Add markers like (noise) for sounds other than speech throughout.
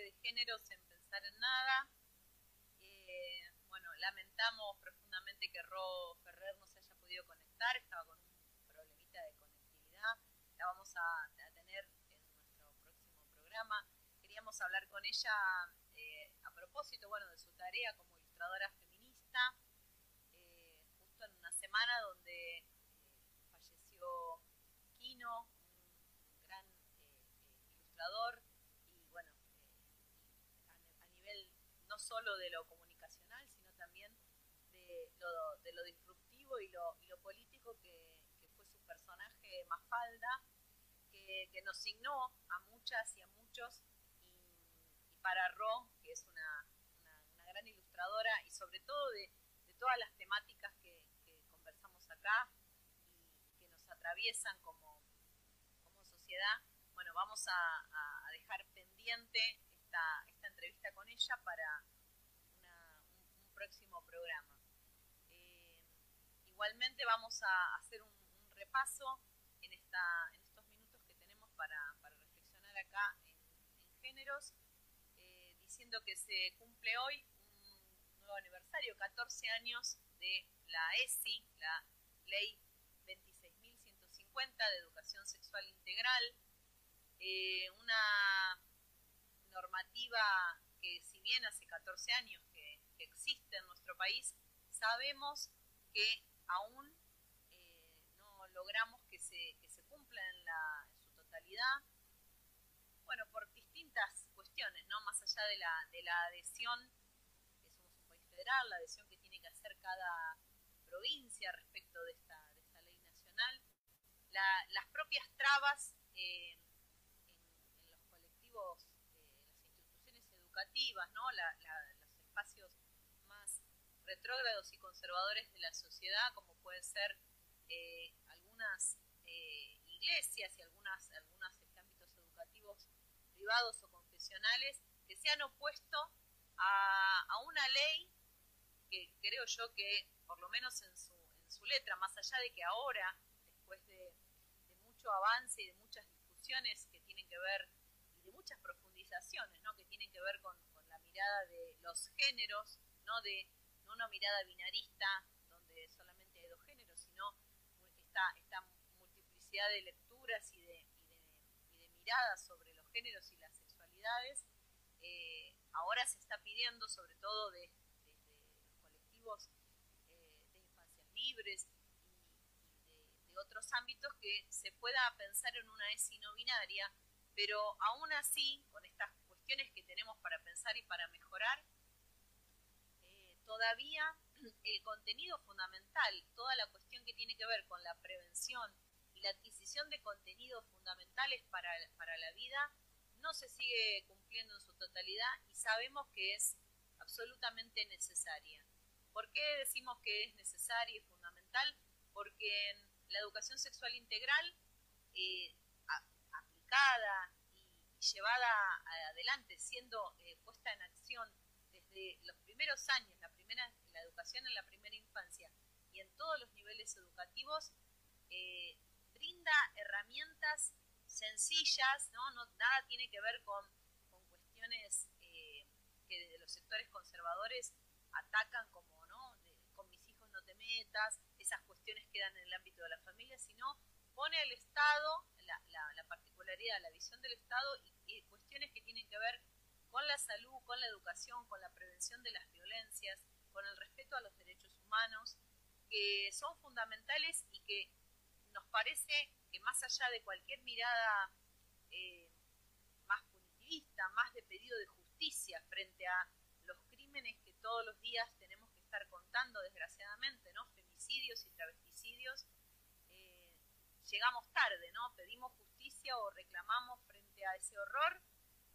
de género sin pensar en nada. Eh, bueno, lamentamos profundamente que Ro Ferrer no se haya podido conectar, estaba con un problemita de conectividad. La vamos a, tener en nuestro próximo programa. Queríamos hablar con ella eh, a propósito, bueno, de su tarea como ilustradora feminista, eh, justo en una semana donde falleció Kino, un gran ilustrador no solo de lo comunicacional, sino también de lo, de lo disruptivo y lo, y lo político que, fue su personaje Mafalda, que, que, nos signó a muchas y a muchos, y, para Ro, que es una, una, gran ilustradora, y sobre todo de, de todas las temáticas que, conversamos acá y que nos atraviesan como, como sociedad, bueno, vamos a, a dejar pendiente esta, esta entrevista con ella para próximo programa. Eh, igualmente vamos a hacer un, repaso en, esta, en estos minutos que tenemos para, reflexionar acá en, géneros, eh, diciendo que se cumple hoy un nuevo aniversario, 14 años de la ESI, la Ley 26.150 de Educación Sexual Integral, eh, una normativa que si bien hace 14 años que, existe en nuestro país, sabemos que aún eh, no logramos que se, que se cumpla en, la, en, su totalidad, bueno, por distintas cuestiones, ¿no? Más allá de la, de la adhesión, que somos un país federal, la adhesión que tiene que hacer cada provincia respecto de esta, de esta ley nacional, las propias trabas eh, en los colectivos educativas, ¿no? los espacios más retrógrados y conservadores de la sociedad, como pueden ser eh, algunas eh, iglesias y algunas, algunos ámbitos educativos privados o confesionales, que se han opuesto a, una ley que creo yo que, por lo menos en su, en su letra, más allá de que ahora, después de, mucho avance y de muchas discusiones que tienen que ver de muchas profundizaciones, ¿no? Que tienen que ver con, la mirada de los géneros, no de una mirada binarista donde solamente hay dos géneros, sino esta, esta multiplicidad de lecturas y de, y de, miradas sobre los géneros y las sexualidades. Eh, ahora se está pidiendo, sobre todo desde los colectivos eh, de infancias libres y, de, otros ámbitos, que se pueda pensar en una ESI no binaria pero aún así, con estas cuestiones que tenemos para pensar y para mejorar, todavía (clears throat) el contenido fundamental, toda la cuestión que tiene que ver con la prevención y la adquisición de contenidos fundamentales para, para la vida, no se sigue cumpliendo en su totalidad y sabemos que es absolutamente necesaria. ¿Por qué decimos que es necesaria y fundamental? Porque en la educación sexual integral eh, y llevada adelante, siendo eh, puesta en acción desde los primeros años, la educación en la primera infancia y en todos los niveles educativos, eh, brinda herramientas sencillas, ¿no? nada tiene que ver con, cuestiones eh, que desde los sectores conservadores atacan como, ¿no? con mis hijos no te metas, esas cuestiones quedan en el ámbito de la familia, sino pone al Estado, la, la, particularidad, la visión del Estado y, cuestiones que tienen que ver con la salud, con la educación, con la prevención de las violencias, con el respeto a los derechos humanos, que son fundamentales y que nos parece que más allá de cualquier mirada eh, más punitivista, más de pedido de justicia frente a los crímenes que todos los días tenemos que estar contando, desgraciadamente, ¿no? Femicidios y travesticidios, llegamos tarde, ¿no? Pedimos justicia o reclamamos frente a ese horror,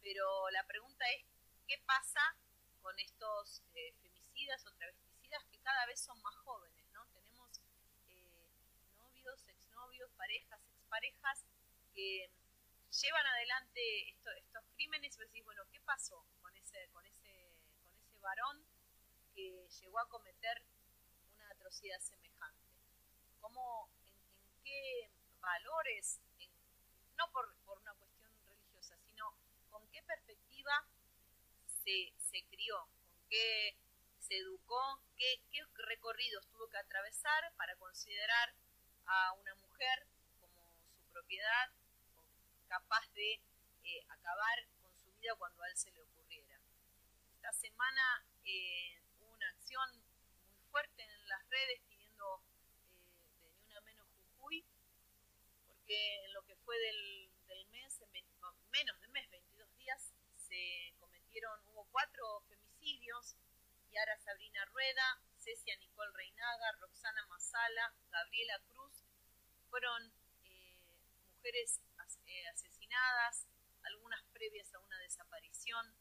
pero la pregunta es, ¿qué pasa con estos eh, femicidas o travesticidas que cada vez son más jóvenes, ¿no? Tenemos eh, novios, exnovios, parejas, exparejas que llevan adelante estos crímenes y vos decís, bueno, ¿qué pasó con ese, con ese, con ese varón que llegó a cometer una atrocidad semejante? ¿Cómo qué valores, no por, una cuestión religiosa, sino con qué perspectiva se, se crió, con qué se educó, qué, qué recorridos tuvo que atravesar para considerar a una mujer como su propiedad, capaz de eh, acabar con su vida cuando a él se le ocurriera. Esta semana eh, hubo una acción muy fuerte en las redes pidiendo eh, de ni una menos Jujuy, porque en lo que fue del, del mes, en menos de mes, 22 días, se cometieron, hubo cuatro femicidios, Yara Sabrina Rueda, Cecia Nicole Reinaga, Roxana Masala, Gabriela Cruz, fueron mujeres asesinadas, algunas previas a una desaparición,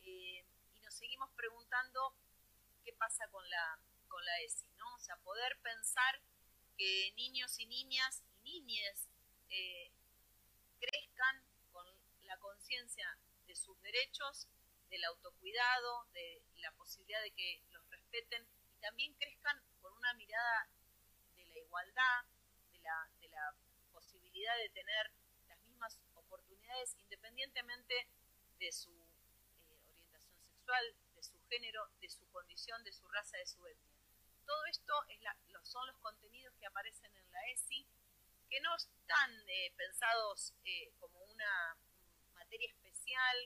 eh, y nos seguimos preguntando qué pasa con la, con la ESI, ¿no? O sea, poder pensar que niños y niñas y niñes eh, crezcan con la conciencia de sus derechos, del autocuidado, de la posibilidad de que los respeten y también crezcan con una mirada de la igualdad, de la, de la posibilidad de tener independientemente de su eh, orientación sexual, de su género, de su condición, de su raza, de su etnia. Todo esto es son los contenidos que aparecen en la ESI, que no están eh, pensados eh, como una materia especial,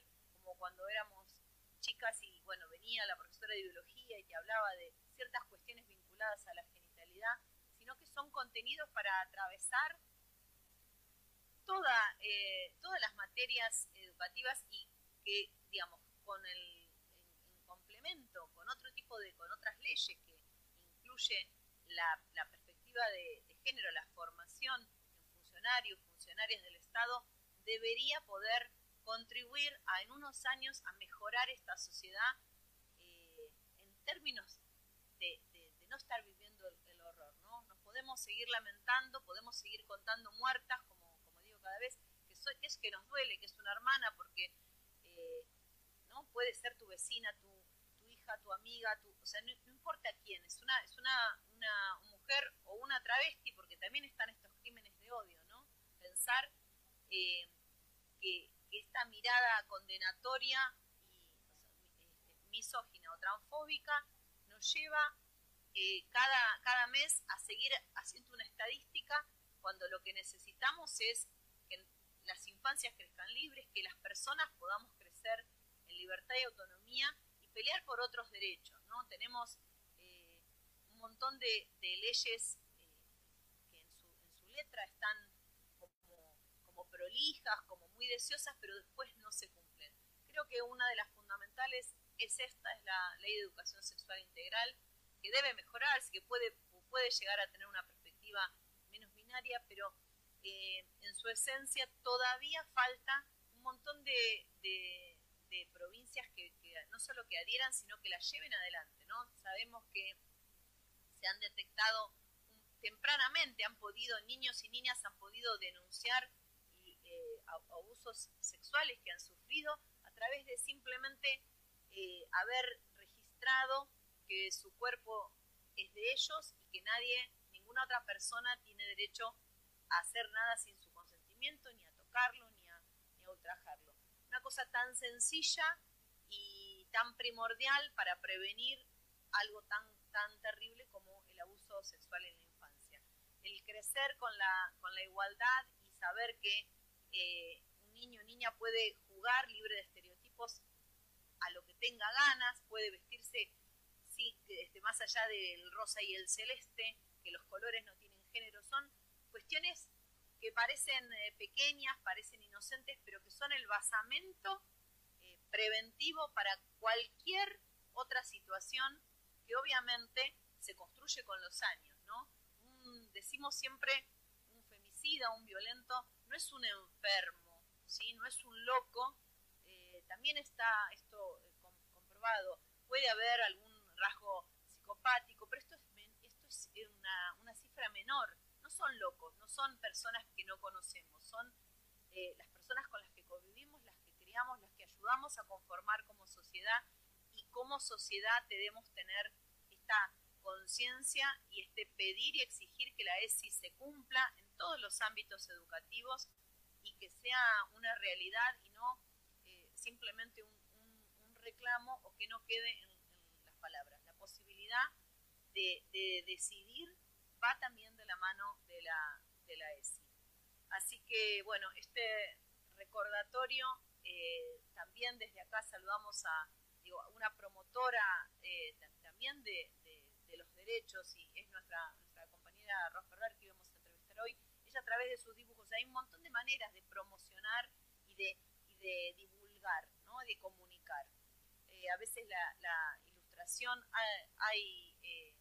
como cuando éramos chicas y bueno, venía la profesora de biología y te hablaba de ciertas cuestiones vinculadas a la genitalidad, sino que son contenidos para atravesar toda, eh, todas las materias educativas y que, digamos, con el, en, complemento con otro tipo de, con otras leyes que incluye la, perspectiva de, género, la formación en funcionarios, funcionarias del Estado, debería poder contribuir a, en unos años a mejorar esta sociedad eh, en términos de, no estar viviendo el, horror, ¿no? Nos podemos seguir lamentando, podemos seguir contando muertas, cada vez, que, es que nos duele, que es una hermana, porque eh, no puede ser tu vecina, tu, hija, tu amiga, tu, o sea, no, importa quién, es una, es una, una, mujer o una travesti, porque también están estos crímenes de odio, ¿no? Pensar eh, mirada condenatoria y este, misógina o transfóbica nos lleva eh, cada, cada mes a seguir haciendo una estadística cuando lo que necesitamos es las infancias crezcan libres, que las personas podamos crecer en libertad y autonomía y pelear por otros derechos. ¿no? Tenemos eh, un montón de, leyes eh, que en su, letra están como, como prolijas, como muy deseosas, pero después no se cumplen. Creo que una de las fundamentales es esta, es la ley de educación sexual integral, que debe mejorarse, que puede, puede llegar a tener una perspectiva menos binaria, pero eh, en su esencia todavía falta un montón de, provincias que, no solo que adhieran, sino que las lleven adelante. ¿no? Sabemos que se han detectado tempranamente, han podido, niños y niñas han podido denunciar eh, abusos sexuales que han sufrido a través de simplemente eh, haber registrado que su cuerpo es de ellos y que nadie, ninguna otra persona tiene derecho hacer nada sin su consentimiento, ni a tocarlo, ni a, ni a ultrajarlo. Una cosa tan sencilla y tan primordial para prevenir algo tan, tan terrible como el abuso sexual en la infancia. El crecer con la, con la igualdad y saber que eh, un niño o niña puede jugar libre de estereotipos a lo que tenga ganas, puede vestirse sí, este, más allá del rosa y el celeste, que los colores no tienen género, son cuestiones que parecen eh, pequeñas, parecen inocentes, pero que son el basamento eh, preventivo para cualquier otra situación que obviamente se construye con los años, ¿no? decimos siempre un femicida, un violento, no es un enfermo, ¿sí? No es un loco, eh, también está esto comprobado, puede haber algún rasgo psicopático, pero esto es, esto es una, una cifra menor, son locos, no son personas que no conocemos, son eh, las personas con las que convivimos, las que criamos, las que ayudamos a conformar como sociedad y como sociedad debemos tener esta conciencia y este pedir y exigir que la ESI se cumpla todos los ámbitos educativos y que sea una realidad y no eh, simplemente un, reclamo o que no quede en, las palabras. La posibilidad de, decidir va también de la mano de la, de la ESI. Así que, bueno, este recordatorio, eh, también desde acá saludamos a una promotora eh, también de, los derechos y es nuestra, nuestra compañera Ros Ferrer que íbamos a entrevistar hoy. A través de sus dibujos, hay un montón de maneras de promocionar y de, divulgar, ¿no? de comunicar. Eh, a veces la, ilustración hay, eh,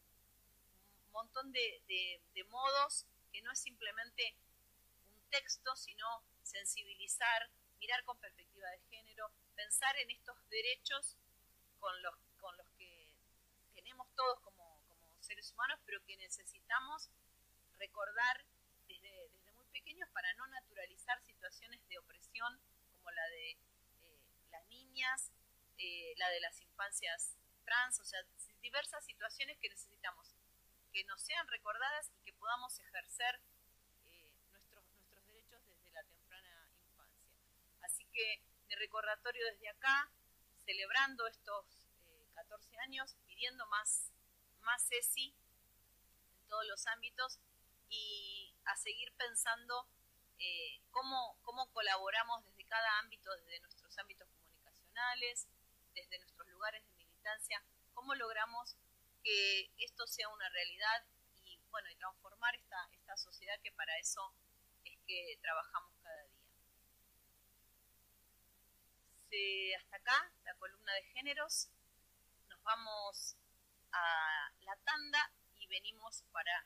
un montón de, modos que no es simplemente un texto, sino sensibilizar, mirar con perspectiva de género, pensar en estos derechos con los, que tenemos todos como seres humanos, pero que necesitamos recordar desde, desde, muy pequeños para no naturalizar situaciones de opresión como la de eh, las niñas, eh, la de las infancias trans, o sea, diversas situaciones que necesitamos que nos sean recordadas y que podamos ejercer eh, nuestros, nuestros derechos desde la temprana infancia. Así que mi recordatorio desde acá celebrando estos 14 eh, años, pidiendo más, más ESI en todos los ámbitos y a seguir pensando eh, cómo, cómo colaboramos desde cada ámbito, desde nuestros ámbitos comunicacionales, desde nuestros lugares de militancia, cómo logramos que esto sea una realidad y bueno y transformar esta, esta sociedad que para eso es que trabajamos cada día hasta acá la columna de géneros. Nos vamos a la tanda y venimos para